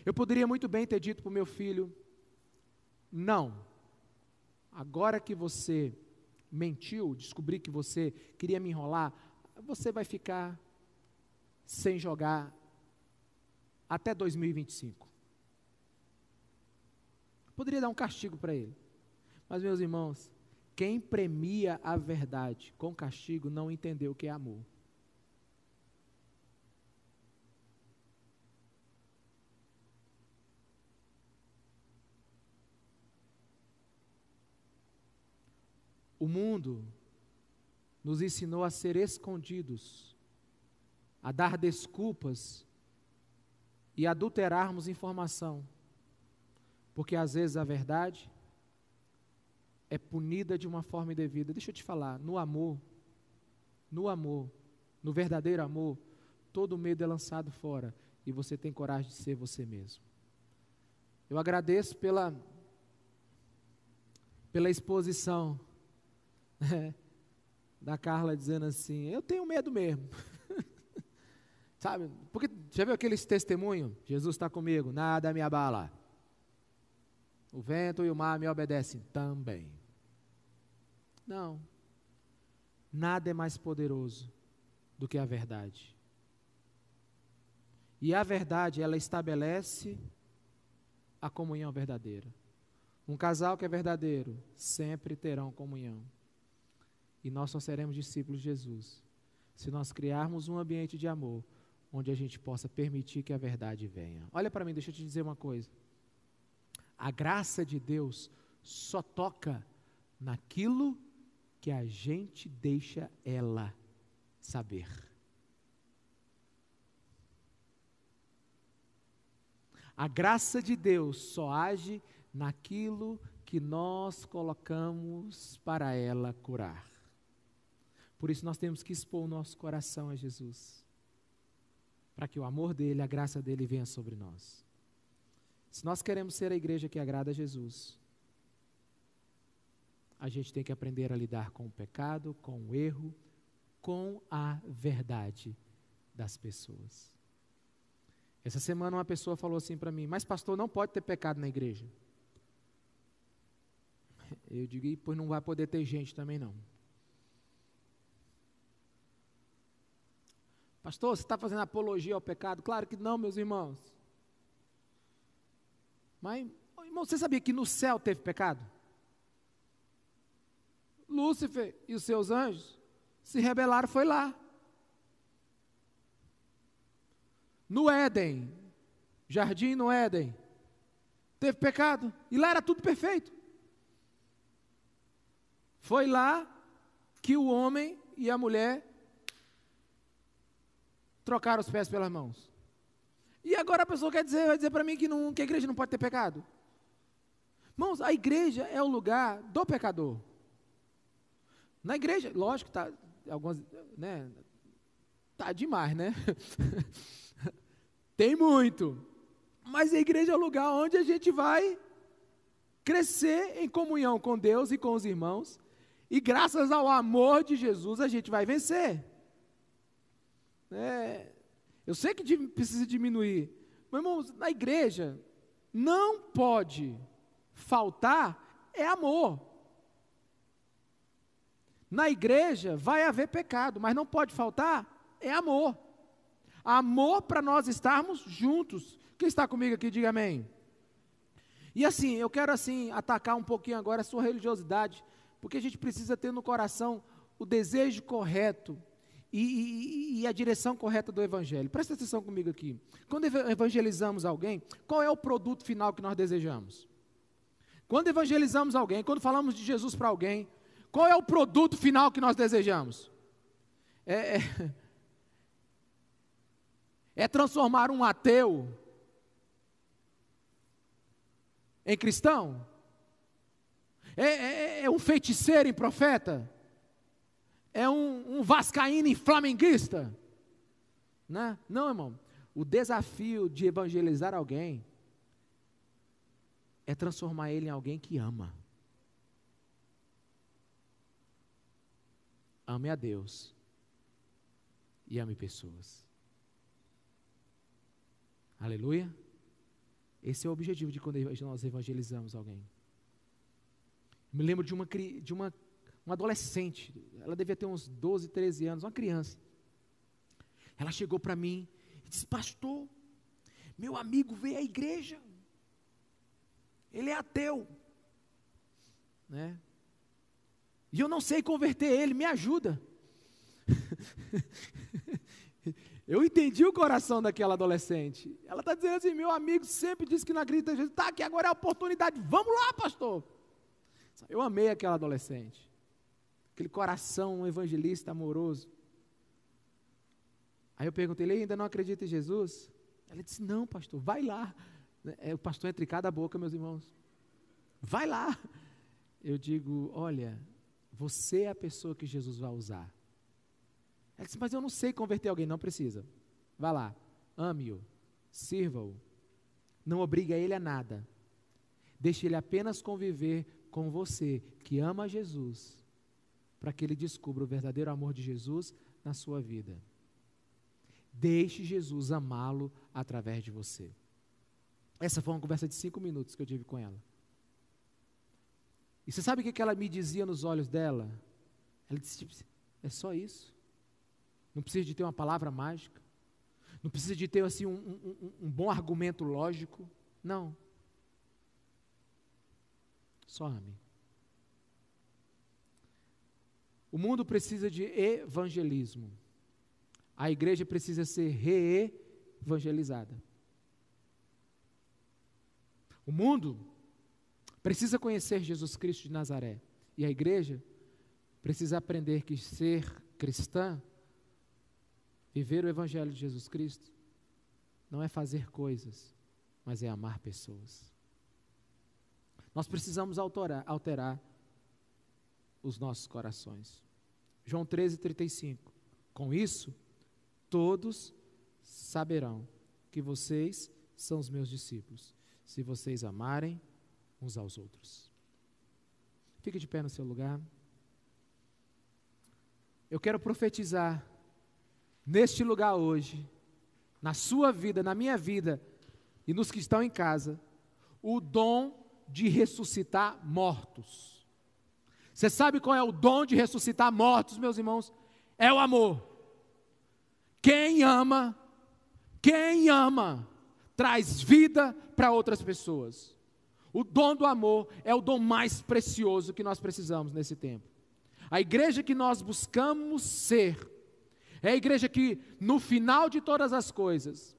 Eu poderia muito bem ter dito para o meu filho: não, agora que você mentiu, descobri que você queria me enrolar, você vai ficar sem jogar até 2025. Poderia dar um castigo para ele. Mas, meus irmãos, quem premia a verdade com castigo não entendeu o que é amor. O mundo nos ensinou a ser escondidos, a dar desculpas e adulterarmos informação, porque às vezes a verdade é punida de uma forma indevida. Deixa eu te falar, no amor, no amor, no verdadeiro amor, todo medo é lançado fora e você tem coragem de ser você mesmo. Eu agradeço pela pela exposição né, da Carla dizendo assim: Eu tenho medo mesmo. Sabe? Porque já viu aqueles testemunhos? Jesus está comigo, nada me abala. O vento e o mar me obedecem também. Não. Nada é mais poderoso do que a verdade. E a verdade, ela estabelece a comunhão verdadeira. Um casal que é verdadeiro sempre terão comunhão. E nós só seremos discípulos de Jesus se nós criarmos um ambiente de amor onde a gente possa permitir que a verdade venha. Olha para mim, deixa eu te dizer uma coisa. A graça de Deus só toca naquilo que a gente deixa ela saber. A graça de Deus só age naquilo que nós colocamos para ela curar. Por isso nós temos que expor o nosso coração a Jesus, para que o amor dele, a graça dele venha sobre nós. Se nós queremos ser a igreja que agrada a Jesus, a gente tem que aprender a lidar com o pecado, com o erro, com a verdade das pessoas. Essa semana uma pessoa falou assim para mim: Mas, pastor, não pode ter pecado na igreja. Eu digo: Pois não vai poder ter gente também não. Pastor, você está fazendo apologia ao pecado? Claro que não, meus irmãos. Mas, irmão, você sabia que no céu teve pecado? Lúcifer e os seus anjos se rebelaram, foi lá. No Éden, jardim no Éden, teve pecado, e lá era tudo perfeito. Foi lá que o homem e a mulher trocaram os pés pelas mãos. E agora a pessoa quer dizer, vai dizer para mim que, não, que a igreja não pode ter pecado. Irmãos, a igreja é o lugar do pecador. Na igreja, lógico, tá algumas, né? Tá demais, né? Tem muito. Mas a igreja é o lugar onde a gente vai crescer em comunhão com Deus e com os irmãos. E graças ao amor de Jesus a gente vai vencer. É, eu sei que precisa diminuir. Mas, irmãos, na igreja não pode faltar é amor. Na igreja vai haver pecado, mas não pode faltar é amor. Amor para nós estarmos juntos. Quem está comigo aqui, diga amém. E assim, eu quero assim atacar um pouquinho agora a sua religiosidade, porque a gente precisa ter no coração o desejo correto e, e, e, a direção correta do Evangelho. Presta atenção comigo aqui. Quando evangelizamos alguém, qual é o produto final que nós desejamos? Quando evangelizamos alguém, quando falamos de Jesus para alguém, qual é o produto final que nós desejamos? É, é, é transformar um ateu em cristão? É, é, é um feiticeiro em profeta? É um, um vascaíno em flamenguista? Né? Não, irmão. O desafio de evangelizar alguém é transformar ele em alguém que ama. Ame a Deus e ame pessoas. Aleluia. Esse é o objetivo de quando nós evangelizamos alguém. Me lembro de uma, de uma, uma adolescente, ela devia ter uns 12, 13 anos, uma criança. Ela chegou para mim e disse: Pastor, meu amigo veio à igreja, ele é ateu, né? E eu não sei converter ele, me ajuda. eu entendi o coração daquela adolescente. Ela está dizendo assim: meu amigo sempre disse que não acredita em Jesus. Está aqui agora é a oportunidade. Vamos lá, pastor. Eu amei aquela adolescente. Aquele coração evangelista amoroso. Aí eu perguntei, ele ainda não acredita em Jesus? Ela disse, não, pastor, vai lá. É o pastor entre cada boca, meus irmãos. Vai lá. Eu digo, olha, você é a pessoa que Jesus vai usar. Ela disse, mas eu não sei converter alguém. Não precisa. Vá lá, ame-o, sirva-o. Não obriga ele a nada. Deixe ele apenas conviver com você que ama Jesus, para que ele descubra o verdadeiro amor de Jesus na sua vida. Deixe Jesus amá-lo através de você. Essa foi uma conversa de cinco minutos que eu tive com ela. E você sabe o que ela me dizia nos olhos dela? Ela disse: tipo, é só isso. Não precisa de ter uma palavra mágica. Não precisa de ter assim, um, um, um bom argumento lógico. Não. Só ame. O mundo precisa de evangelismo. A igreja precisa ser re-evangelizada. O mundo precisa conhecer Jesus Cristo de Nazaré. E a igreja precisa aprender que ser cristã, viver o Evangelho de Jesus Cristo, não é fazer coisas, mas é amar pessoas. Nós precisamos alterar, alterar os nossos corações. João 13, 35. Com isso, todos saberão que vocês são os meus discípulos, se vocês amarem uns aos outros. Fique de pé no seu lugar. Eu quero profetizar neste lugar hoje, na sua vida, na minha vida e nos que estão em casa, o dom de ressuscitar mortos. Você sabe qual é o dom de ressuscitar mortos, meus irmãos? É o amor. Quem ama, quem ama, traz vida para outras pessoas. O dom do amor é o dom mais precioso que nós precisamos nesse tempo. A igreja que nós buscamos ser, é a igreja que, no final de todas as coisas,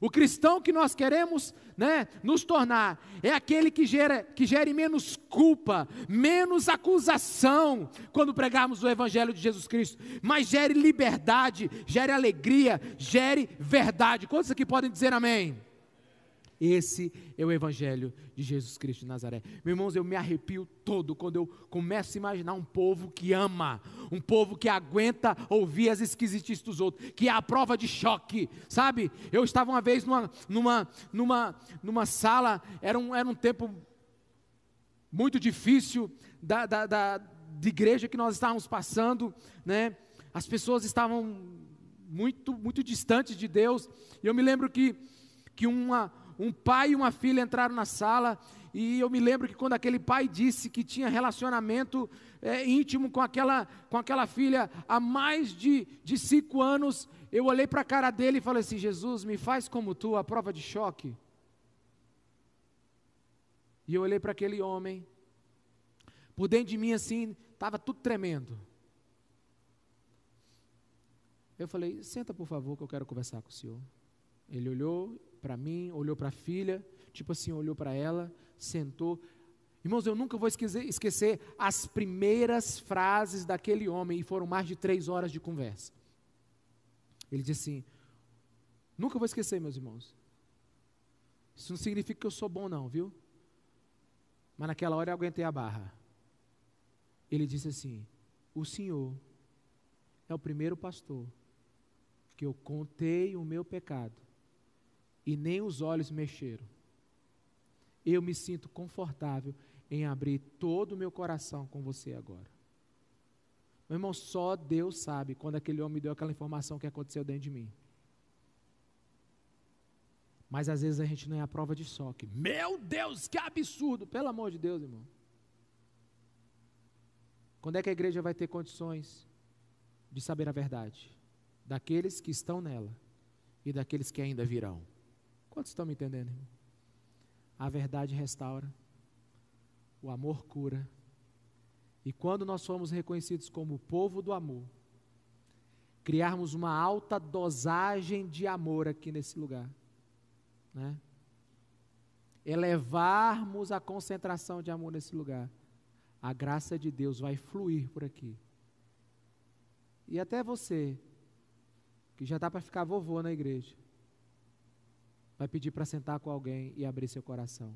o cristão que nós queremos né, nos tornar é aquele que, gera, que gere menos culpa, menos acusação quando pregarmos o Evangelho de Jesus Cristo, mas gere liberdade, gere alegria, gere verdade. Quantos aqui podem dizer amém? Esse é o Evangelho de Jesus Cristo de Nazaré. Meus irmãos, eu me arrepio todo quando eu começo a imaginar um povo que ama, um povo que aguenta ouvir as esquisitices dos outros, que é a prova de choque, sabe? Eu estava uma vez numa, numa, numa, numa sala, era um, era um tempo muito difícil da, da, da de igreja que nós estávamos passando, né? As pessoas estavam muito, muito distantes de Deus, e eu me lembro que, que uma um pai e uma filha entraram na sala e eu me lembro que quando aquele pai disse que tinha relacionamento é, íntimo com aquela, com aquela filha há mais de, de cinco anos, eu olhei para a cara dele e falei assim: Jesus, me faz como tu, a prova de choque. E eu olhei para aquele homem, por dentro de mim assim, estava tudo tremendo. Eu falei: Senta, por favor, que eu quero conversar com o senhor. Ele olhou para mim, olhou para a filha, tipo assim, olhou para ela, sentou. Irmãos, eu nunca vou esquecer, esquecer, as primeiras frases daquele homem, e foram mais de três horas de conversa. Ele disse assim: Nunca vou esquecer, meus irmãos. Isso não significa que eu sou bom, não, viu? Mas naquela hora eu aguentei a barra. Ele disse assim: O Senhor é o primeiro pastor que eu contei o meu pecado e nem os olhos mexeram. Eu me sinto confortável em abrir todo o meu coração com você agora. Meu irmão, só Deus sabe quando aquele homem me deu aquela informação que aconteceu dentro de mim. Mas às vezes a gente não é a prova de choque. Meu Deus, que absurdo! Pelo amor de Deus, irmão. Quando é que a igreja vai ter condições de saber a verdade? Daqueles que estão nela e daqueles que ainda virão. Quantos estão me entendendo? Irmão? A verdade restaura, o amor cura. E quando nós somos reconhecidos como o povo do amor, criarmos uma alta dosagem de amor aqui nesse lugar, né? elevarmos a concentração de amor nesse lugar, a graça de Deus vai fluir por aqui. E até você, que já está para ficar vovô na igreja, vai pedir para sentar com alguém e abrir seu coração.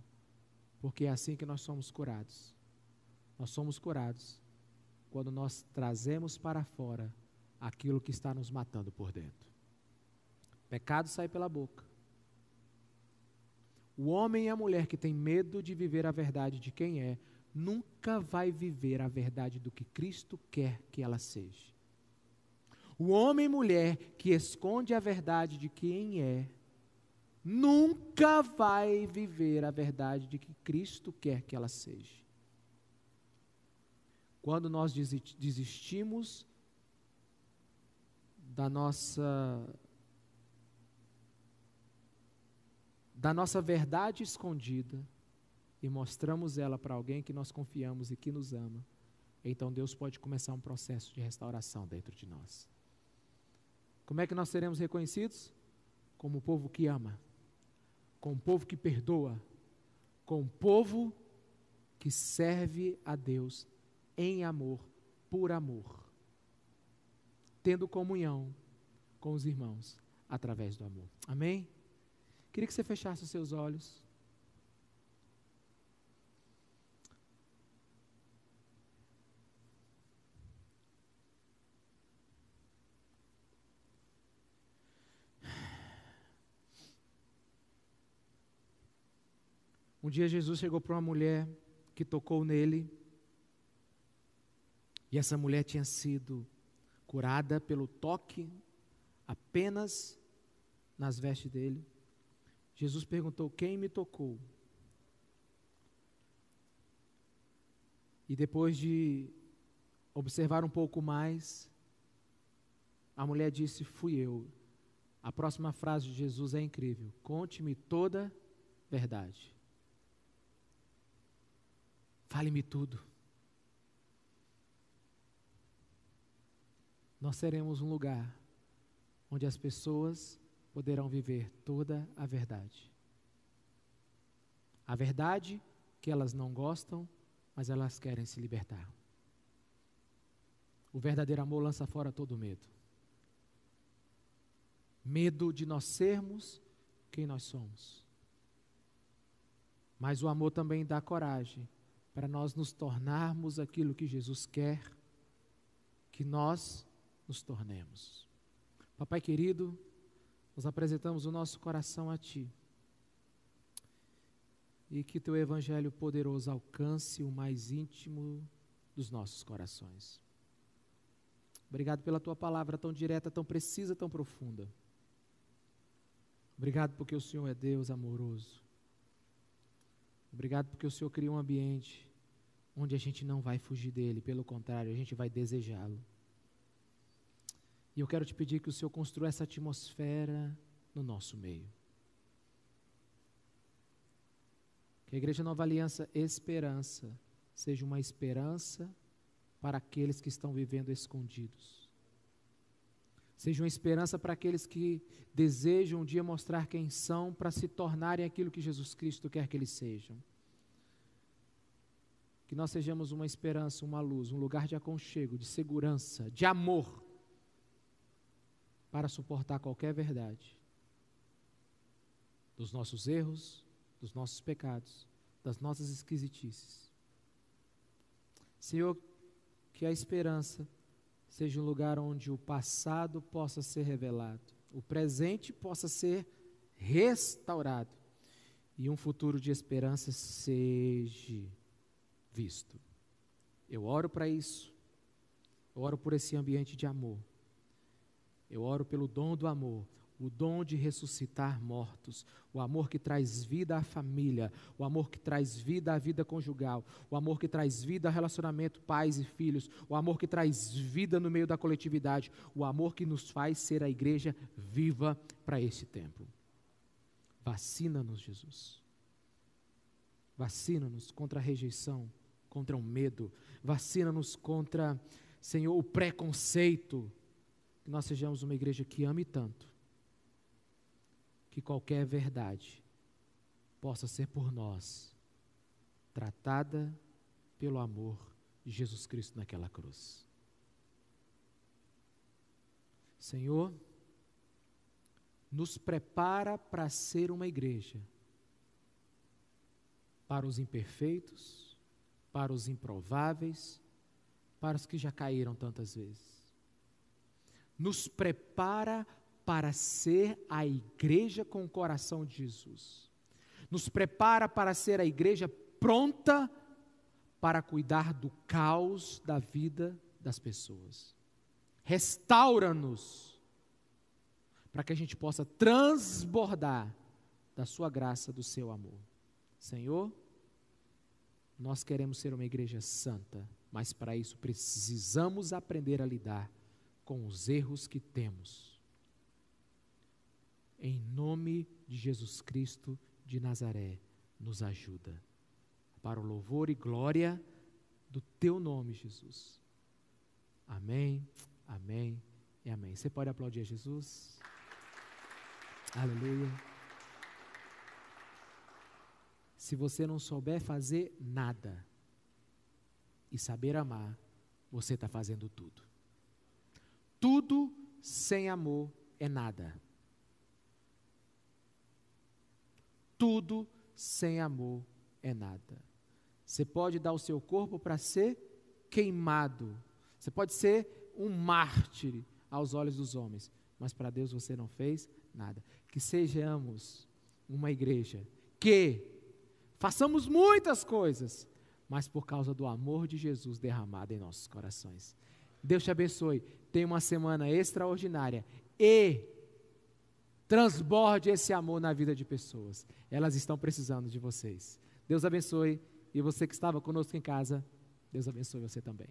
Porque é assim que nós somos curados. Nós somos curados quando nós trazemos para fora aquilo que está nos matando por dentro. Pecado sai pela boca. O homem e a mulher que tem medo de viver a verdade de quem é, nunca vai viver a verdade do que Cristo quer que ela seja. O homem e mulher que esconde a verdade de quem é, nunca vai viver a verdade de que Cristo quer que ela seja. Quando nós desistimos da nossa da nossa verdade escondida e mostramos ela para alguém que nós confiamos e que nos ama, então Deus pode começar um processo de restauração dentro de nós. Como é que nós seremos reconhecidos? Como o povo que ama com um povo que perdoa, com um povo que serve a Deus em amor, por amor, tendo comunhão com os irmãos através do amor. Amém? Queria que você fechasse os seus olhos. Um dia Jesus chegou para uma mulher que tocou nele, e essa mulher tinha sido curada pelo toque apenas nas vestes dele. Jesus perguntou: Quem me tocou? E depois de observar um pouco mais, a mulher disse: Fui eu. A próxima frase de Jesus é incrível: Conte-me toda verdade. Fale-me tudo. Nós seremos um lugar onde as pessoas poderão viver toda a verdade. A verdade que elas não gostam, mas elas querem se libertar. O verdadeiro amor lança fora todo medo. Medo de nós sermos quem nós somos. Mas o amor também dá coragem para nós nos tornarmos aquilo que Jesus quer que nós nos tornemos. Papai querido, nós apresentamos o nosso coração a Ti. E que Teu Evangelho poderoso alcance o mais íntimo dos nossos corações. Obrigado pela Tua palavra tão direta, tão precisa, tão profunda. Obrigado porque o Senhor é Deus amoroso. Obrigado porque o Senhor cria um ambiente onde a gente não vai fugir dele, pelo contrário, a gente vai desejá-lo. E eu quero te pedir que o Senhor construa essa atmosfera no nosso meio. Que a Igreja Nova Aliança Esperança seja uma esperança para aqueles que estão vivendo escondidos. Seja uma esperança para aqueles que desejam um dia mostrar quem são para se tornarem aquilo que Jesus Cristo quer que eles sejam. Que nós sejamos uma esperança, uma luz, um lugar de aconchego, de segurança, de amor, para suportar qualquer verdade dos nossos erros, dos nossos pecados, das nossas esquisitices. Senhor, que a esperança seja um lugar onde o passado possa ser revelado, o presente possa ser restaurado e um futuro de esperança seja visto. Eu oro para isso. Eu oro por esse ambiente de amor. Eu oro pelo dom do amor, o dom de ressuscitar mortos, o amor que traz vida à família, o amor que traz vida à vida conjugal, o amor que traz vida ao relacionamento pais e filhos, o amor que traz vida no meio da coletividade, o amor que nos faz ser a igreja viva para esse tempo. Vacina-nos, Jesus. Vacina-nos contra a rejeição, contra o medo, vacina-nos contra, Senhor, o preconceito. Que nós sejamos uma igreja que ame tanto que qualquer verdade possa ser por nós tratada pelo amor de Jesus Cristo naquela cruz. Senhor, nos prepara para ser uma igreja para os imperfeitos, para os improváveis, para os que já caíram tantas vezes. Nos prepara para ser a igreja com o coração de Jesus. Nos prepara para ser a igreja pronta para cuidar do caos da vida das pessoas. Restaura-nos para que a gente possa transbordar da sua graça, do seu amor. Senhor, nós queremos ser uma igreja santa, mas para isso precisamos aprender a lidar com os erros que temos em nome de Jesus Cristo de Nazaré, nos ajuda. Para o louvor e glória do teu nome, Jesus. Amém, amém e amém. Você pode aplaudir a Jesus? Aleluia. Se você não souber fazer nada e saber amar, você está fazendo tudo. Tudo sem amor é nada. Tudo sem amor é nada. Você pode dar o seu corpo para ser queimado. Você pode ser um mártir aos olhos dos homens, mas para Deus você não fez nada. Que sejamos uma igreja que façamos muitas coisas, mas por causa do amor de Jesus derramado em nossos corações. Deus te abençoe. Tenha uma semana extraordinária e Transborde esse amor na vida de pessoas. Elas estão precisando de vocês. Deus abençoe. E você que estava conosco em casa, Deus abençoe você também.